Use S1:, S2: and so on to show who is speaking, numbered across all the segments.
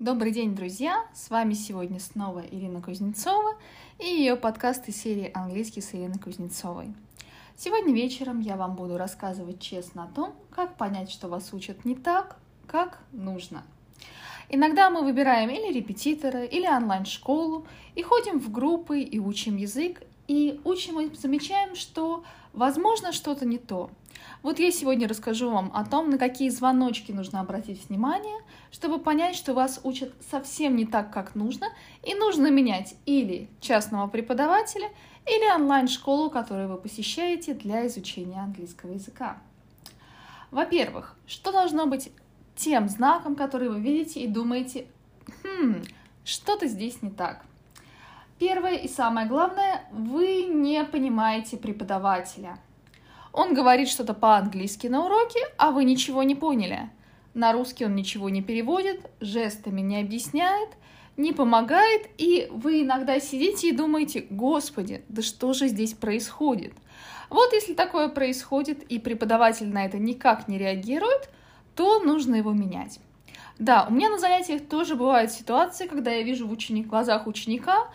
S1: Добрый день, друзья! С вами сегодня снова Ирина Кузнецова и ее подкаст из серии «Английский с Ириной Кузнецовой». Сегодня вечером я вам буду рассказывать честно о том, как понять, что вас учат не так, как нужно. Иногда мы выбираем или репетитора, или онлайн-школу, и ходим в группы, и учим язык, и учим и замечаем, что возможно что-то не то – вот я сегодня расскажу вам о том, на какие звоночки нужно обратить внимание, чтобы понять, что вас учат совсем не так, как нужно, и нужно менять или частного преподавателя, или онлайн-школу, которую вы посещаете для изучения английского языка. Во-первых, что должно быть тем знаком, который вы видите и думаете, хм, что-то здесь не так. Первое и самое главное, вы не понимаете преподавателя – он говорит что-то по-английски на уроке, а вы ничего не поняли. На русский он ничего не переводит, жестами не объясняет, не помогает, и вы иногда сидите и думаете, господи, да что же здесь происходит? Вот если такое происходит, и преподаватель на это никак не реагирует, то нужно его менять. Да, у меня на занятиях тоже бывают ситуации, когда я вижу в ученик, глазах ученика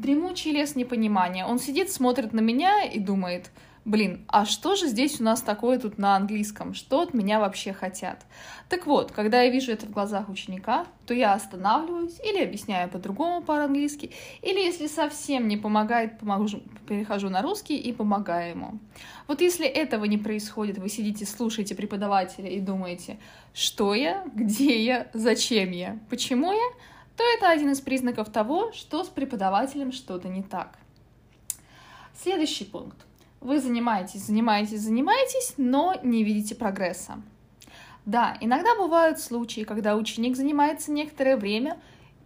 S1: дремучий лес непонимания. Он сидит, смотрит на меня и думает – блин, а что же здесь у нас такое тут на английском? Что от меня вообще хотят? Так вот, когда я вижу это в глазах ученика, то я останавливаюсь или объясняю по-другому по-английски, или если совсем не помогает, помогу, перехожу на русский и помогаю ему. Вот если этого не происходит, вы сидите, слушаете преподавателя и думаете, что я, где я, зачем я, почему я, то это один из признаков того, что с преподавателем что-то не так. Следующий пункт. Вы занимаетесь, занимаетесь, занимаетесь, но не видите прогресса. Да, иногда бывают случаи, когда ученик занимается некоторое время,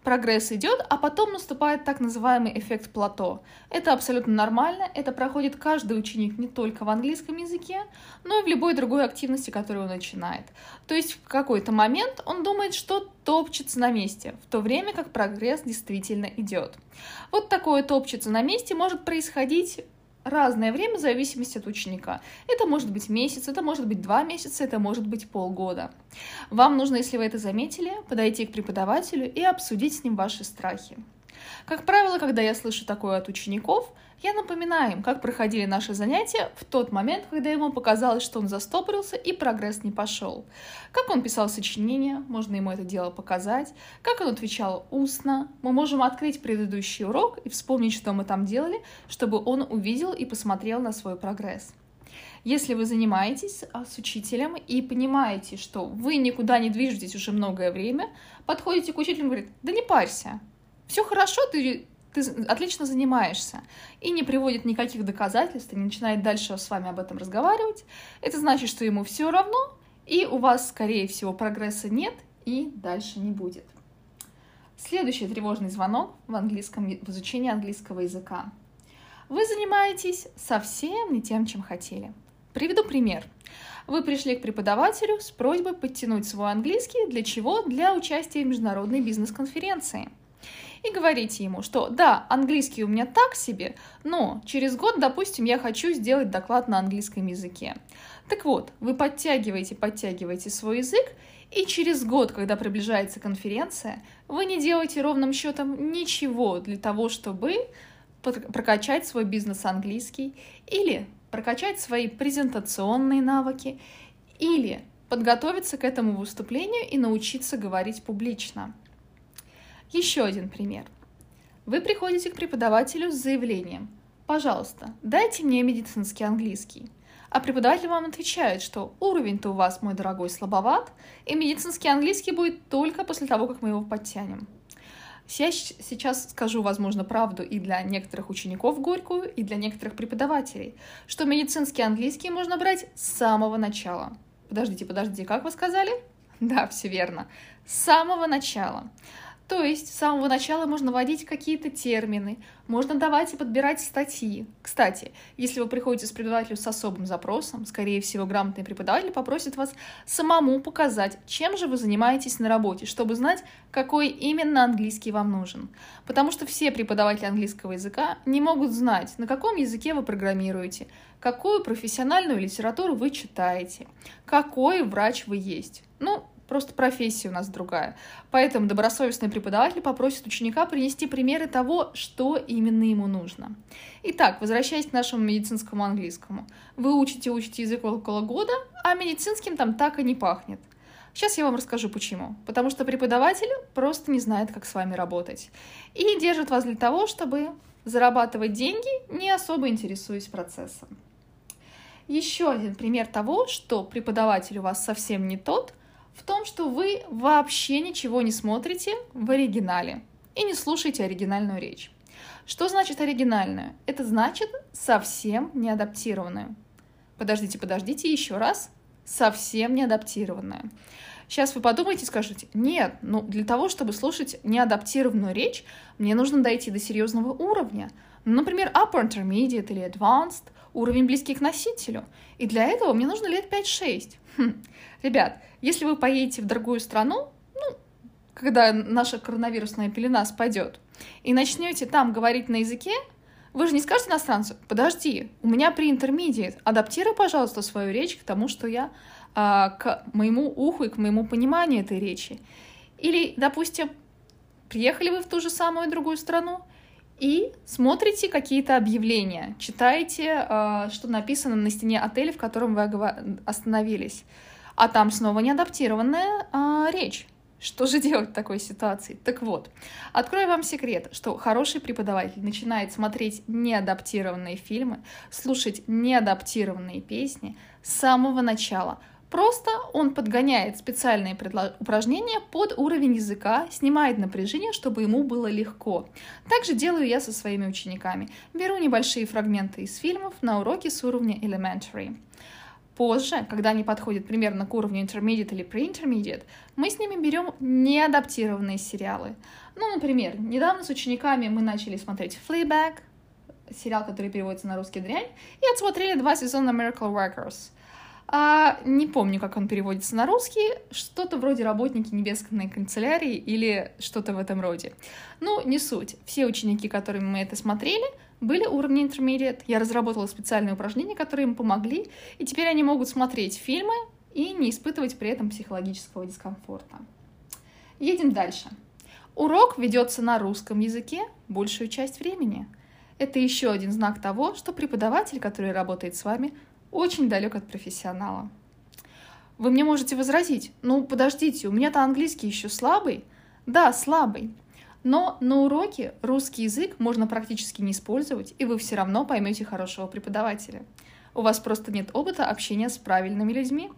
S1: прогресс идет, а потом наступает так называемый эффект плато. Это абсолютно нормально, это проходит каждый ученик не только в английском языке, но и в любой другой активности, которую он начинает. То есть в какой-то момент он думает, что топчется на месте, в то время как прогресс действительно идет. Вот такое топчется на месте может происходить разное время в зависимости от ученика. Это может быть месяц, это может быть два месяца, это может быть полгода. Вам нужно, если вы это заметили, подойти к преподавателю и обсудить с ним ваши страхи. Как правило, когда я слышу такое от учеников, я напоминаю им, как проходили наши занятия в тот момент, когда ему показалось, что он застопорился и прогресс не пошел. Как он писал сочинения, можно ему это дело показать, как он отвечал устно. Мы можем открыть предыдущий урок и вспомнить, что мы там делали, чтобы он увидел и посмотрел на свой прогресс. Если вы занимаетесь а, с учителем и понимаете, что вы никуда не движетесь уже многое время, подходите к учителю и говорите, да не парься, все хорошо, ты, ты отлично занимаешься, и не приводит никаких доказательств, и не начинает дальше с вами об этом разговаривать, это значит, что ему все равно, и у вас, скорее всего, прогресса нет, и дальше не будет. Следующий тревожный звонок в, английском, в изучении английского языка. Вы занимаетесь совсем не тем, чем хотели. Приведу пример. Вы пришли к преподавателю с просьбой подтянуть свой английский. Для чего? Для участия в международной бизнес-конференции и говорите ему, что да, английский у меня так себе, но через год, допустим, я хочу сделать доклад на английском языке. Так вот, вы подтягиваете, подтягиваете свой язык, и через год, когда приближается конференция, вы не делаете ровным счетом ничего для того, чтобы прокачать свой бизнес английский или прокачать свои презентационные навыки или подготовиться к этому выступлению и научиться говорить публично. Еще один пример. Вы приходите к преподавателю с заявлением «Пожалуйста, дайте мне медицинский английский». А преподаватель вам отвечает, что уровень-то у вас, мой дорогой, слабоват, и медицинский английский будет только после того, как мы его подтянем. Я сейчас скажу, возможно, правду и для некоторых учеников горькую, и для некоторых преподавателей, что медицинский английский можно брать с самого начала. Подождите, подождите, как вы сказали? Да, все верно. С самого начала. То есть с самого начала можно вводить какие-то термины, можно давать и подбирать статьи. Кстати, если вы приходите с преподавателем с особым запросом, скорее всего, грамотный преподаватель попросит вас самому показать, чем же вы занимаетесь на работе, чтобы знать, какой именно английский вам нужен. Потому что все преподаватели английского языка не могут знать, на каком языке вы программируете, какую профессиональную литературу вы читаете, какой врач вы есть. Ну, Просто профессия у нас другая. Поэтому добросовестный преподаватель попросит ученика принести примеры того, что именно ему нужно. Итак, возвращаясь к нашему медицинскому английскому. Вы учите, учите язык около года, а медицинским там так и не пахнет. Сейчас я вам расскажу почему. Потому что преподаватель просто не знает, как с вами работать. И держит вас для того, чтобы зарабатывать деньги, не особо интересуясь процессом. Еще один пример того, что преподаватель у вас совсем не тот – в том, что вы вообще ничего не смотрите в оригинале и не слушаете оригинальную речь. Что значит оригинальную? Это значит совсем не адаптированную. Подождите, подождите, еще раз. Совсем не адаптированную. Сейчас вы подумаете и скажете, нет, ну для того, чтобы слушать неадаптированную речь, мне нужно дойти до серьезного уровня. Ну, например, upper intermediate или advanced, уровень близкий к носителю. И для этого мне нужно лет 5-6. Хм. Ребят, если вы поедете в другую страну, ну, когда наша коронавирусная пелена спадет, и начнете там говорить на языке, вы же не скажете иностранцу, подожди, у меня при интермедиат, адаптируй, пожалуйста, свою речь к тому, что я, к моему уху и к моему пониманию этой речи. Или, допустим, приехали вы в ту же самую другую страну, и смотрите какие-то объявления, читаете, э, что написано на стене отеля, в котором вы остановились. А там снова неадаптированная э, речь. Что же делать в такой ситуации? Так вот, открою вам секрет, что хороший преподаватель начинает смотреть неадаптированные фильмы, слушать неадаптированные песни с самого начала – Просто он подгоняет специальные упражнения под уровень языка, снимает напряжение, чтобы ему было легко. Также делаю я со своими учениками. Беру небольшие фрагменты из фильмов на уроки с уровня Elementary. Позже, когда они подходят примерно к уровню Intermediate или Pre-Intermediate, мы с ними берем неадаптированные сериалы. Ну, например, недавно с учениками мы начали смотреть Fleabag, сериал, который переводится на русский «Дрянь», и отсмотрели два сезона Miracle Workers — а, не помню, как он переводится на русский. Что-то вроде «Работники небесной канцелярии» или что-то в этом роде. Ну, не суть. Все ученики, которыми мы это смотрели, были уровни intermediate. Я разработала специальные упражнения, которые им помогли, и теперь они могут смотреть фильмы и не испытывать при этом психологического дискомфорта. Едем дальше. Урок ведется на русском языке большую часть времени. Это еще один знак того, что преподаватель, который работает с вами, очень далек от профессионала. Вы мне можете возразить, ну подождите, у меня-то английский еще слабый. Да, слабый. Но на уроке русский язык можно практически не использовать, и вы все равно поймете хорошего преподавателя. У вас просто нет опыта общения с правильными людьми.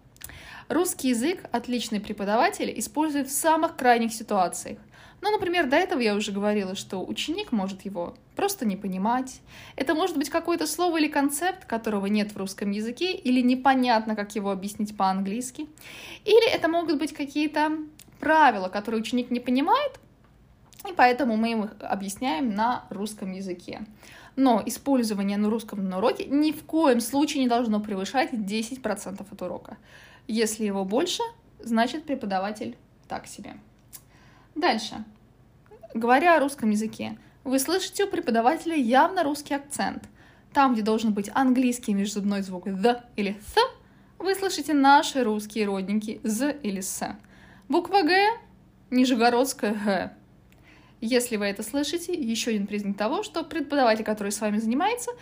S1: Русский язык отличный преподаватель использует в самых крайних ситуациях. Ну, например, до этого я уже говорила, что ученик может его просто не понимать. Это может быть какое-то слово или концепт, которого нет в русском языке, или непонятно, как его объяснить по-английски. Или это могут быть какие-то правила, которые ученик не понимает, и поэтому мы им их объясняем на русском языке. Но использование на русском на уроке ни в коем случае не должно превышать 10% от урока. Если его больше, значит преподаватель так себе. Дальше. Говоря о русском языке, вы слышите у преподавателя явно русский акцент. Там, где должен быть английский межзубной звук «th» или «th», вы слышите наши русские родники «з» или «с». Буква «г» — нижегородская «г». Если вы это слышите, еще один признак того, что преподаватель, который с вами занимается,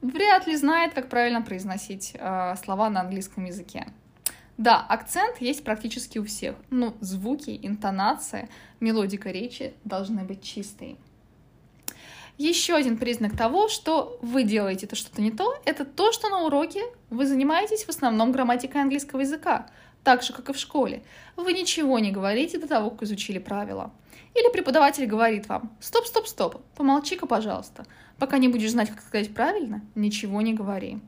S1: вряд ли знает, как правильно произносить э, слова на английском языке. Да, акцент есть практически у всех, но звуки, интонация, мелодика речи должны быть чистые. Еще один признак того, что вы делаете это что-то не то, это то, что на уроке вы занимаетесь в основном грамматикой английского языка, так же, как и в школе. Вы ничего не говорите до того, как изучили правила. Или преподаватель говорит вам «Стоп, стоп, стоп, помолчи-ка, пожалуйста. Пока не будешь знать, как сказать правильно, ничего не говори».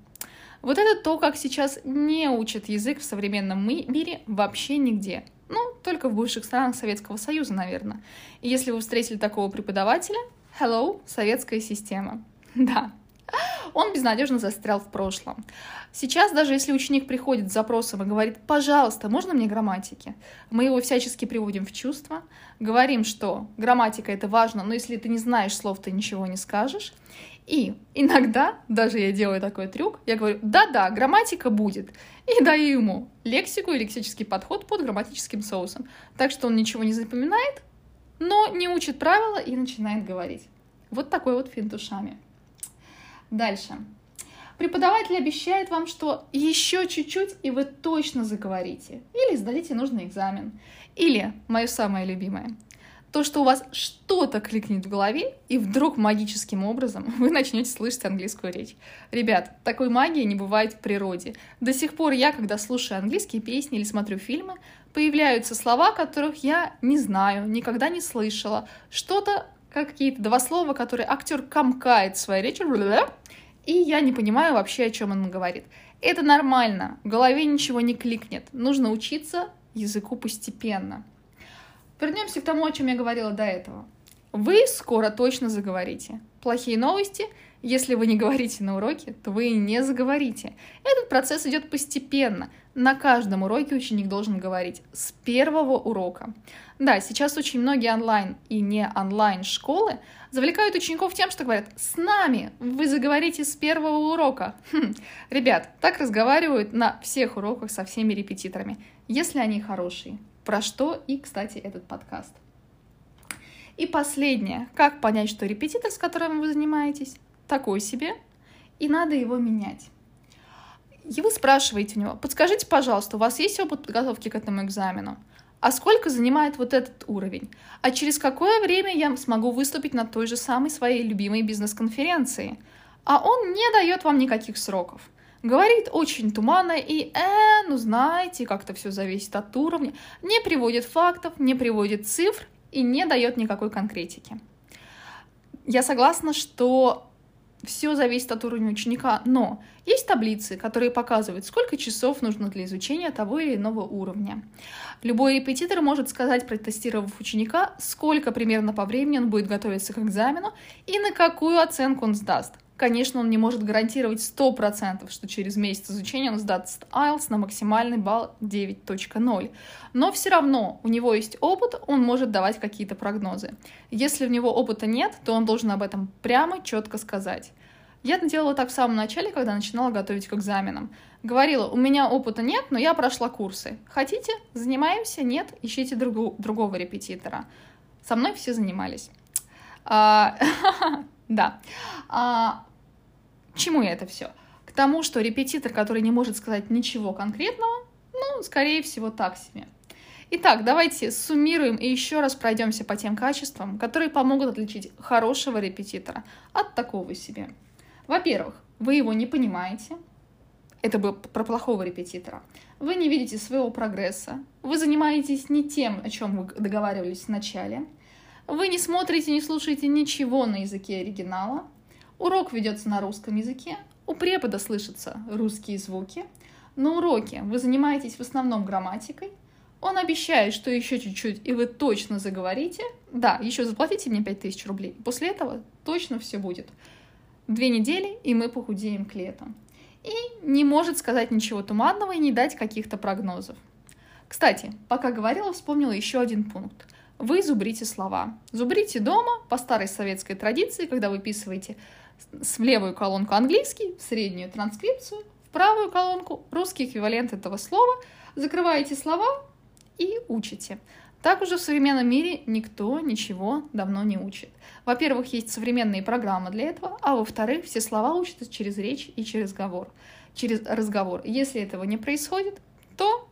S1: Вот это то, как сейчас не учат язык в современном мире вообще нигде. Ну, только в бывших странах Советского Союза, наверное. И если вы встретили такого преподавателя, hello, советская система. Да, он безнадежно застрял в прошлом. Сейчас, даже если ученик приходит с запросом и говорит, пожалуйста, можно мне грамматики, мы его всячески приводим в чувство, говорим, что грамматика это важно, но если ты не знаешь слов, ты ничего не скажешь. И иногда, даже я делаю такой трюк, я говорю, да-да, грамматика будет. И даю ему лексику и лексический подход под грамматическим соусом. Так что он ничего не запоминает, но не учит правила и начинает говорить. Вот такой вот финт ушами. Дальше. Преподаватель обещает вам, что еще чуть-чуть, и вы точно заговорите. Или сдадите нужный экзамен. Или, мое самое любимое, то, что у вас что-то кликнет в голове, и вдруг магическим образом вы начнете слышать английскую речь. Ребят, такой магии не бывает в природе. До сих пор я, когда слушаю английские песни или смотрю фильмы, появляются слова, которых я не знаю, никогда не слышала. Что-то, какие-то два слова, которые актер комкает в своей речи, и я не понимаю вообще, о чем он говорит. Это нормально, в голове ничего не кликнет. Нужно учиться языку постепенно. Вернемся к тому, о чем я говорила до этого. Вы скоро точно заговорите. Плохие новости — если вы не говорите на уроке, то вы не заговорите. Этот процесс идет постепенно. На каждом уроке ученик должен говорить с первого урока. Да, сейчас очень многие онлайн и не онлайн школы завлекают учеников тем, что говорят «С нами! Вы заговорите с первого урока!» хм. Ребят, так разговаривают на всех уроках со всеми репетиторами, если они хорошие. Про что и, кстати, этот подкаст. И последнее. Как понять, что репетитор, с которым вы занимаетесь, такой себе, и надо его менять. И вы спрашиваете у него, подскажите, пожалуйста, у вас есть опыт подготовки к этому экзамену? А сколько занимает вот этот уровень? А через какое время я смогу выступить на той же самой своей любимой бизнес-конференции? А он не дает вам никаких сроков. Говорит очень туманно и, э, ну знаете, как-то все зависит от уровня, не приводит фактов, не приводит цифр и не дает никакой конкретики. Я согласна, что все зависит от уровня ученика, но есть таблицы, которые показывают, сколько часов нужно для изучения того или иного уровня. Любой репетитор может сказать, протестировав ученика, сколько примерно по времени он будет готовиться к экзамену и на какую оценку он сдаст. Конечно, он не может гарантировать 100%, что через месяц изучения он сдаст IELTS на максимальный балл 9.0. Но все равно у него есть опыт, он может давать какие-то прогнозы. Если у него опыта нет, то он должен об этом прямо четко сказать. Я делала так в самом начале, когда начинала готовить к экзаменам. Говорила, у меня опыта нет, но я прошла курсы. Хотите? Занимаемся? Нет? Ищите другу, другого репетитора. Со мной все занимались. А, да. А, чему это все? К тому, что репетитор, который не может сказать ничего конкретного, ну, скорее всего, так себе. Итак, давайте суммируем и еще раз пройдемся по тем качествам, которые помогут отличить хорошего репетитора от такого себе. Во-первых, вы его не понимаете. Это было про плохого репетитора. Вы не видите своего прогресса. Вы занимаетесь не тем, о чем вы договаривались в. Вы не смотрите, не слушаете ничего на языке оригинала. Урок ведется на русском языке, у препода слышатся русские звуки. На уроке вы занимаетесь в основном грамматикой. Он обещает, что еще чуть-чуть, и вы точно заговорите. Да, еще заплатите мне 5000 рублей. После этого точно все будет. Две недели, и мы похудеем к лету. И не может сказать ничего туманного и не дать каких-то прогнозов. Кстати, пока говорила, вспомнила еще один пункт. Вы зубрите слова. Зубрите дома по старой советской традиции, когда выписываете в левую колонку английский, в среднюю транскрипцию, в правую колонку русский эквивалент этого слова, закрываете слова и учите. Так уже в современном мире никто ничего давно не учит. Во-первых, есть современные программы для этого, а во-вторых, все слова учатся через речь и через разговор. Через разговор. Если этого не происходит, то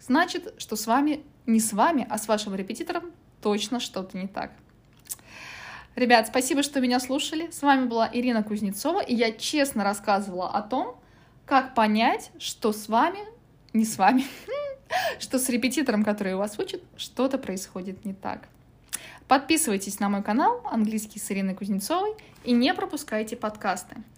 S1: значит, что с вами, не с вами, а с вашим репетитором точно что-то не так. Ребят, спасибо, что меня слушали. С вами была Ирина Кузнецова, и я честно рассказывала о том, как понять, что с вами, не с вами, что с репетитором, который у вас учит, что-то происходит не так. Подписывайтесь на мой канал «Английский с Ириной Кузнецовой» и не пропускайте подкасты.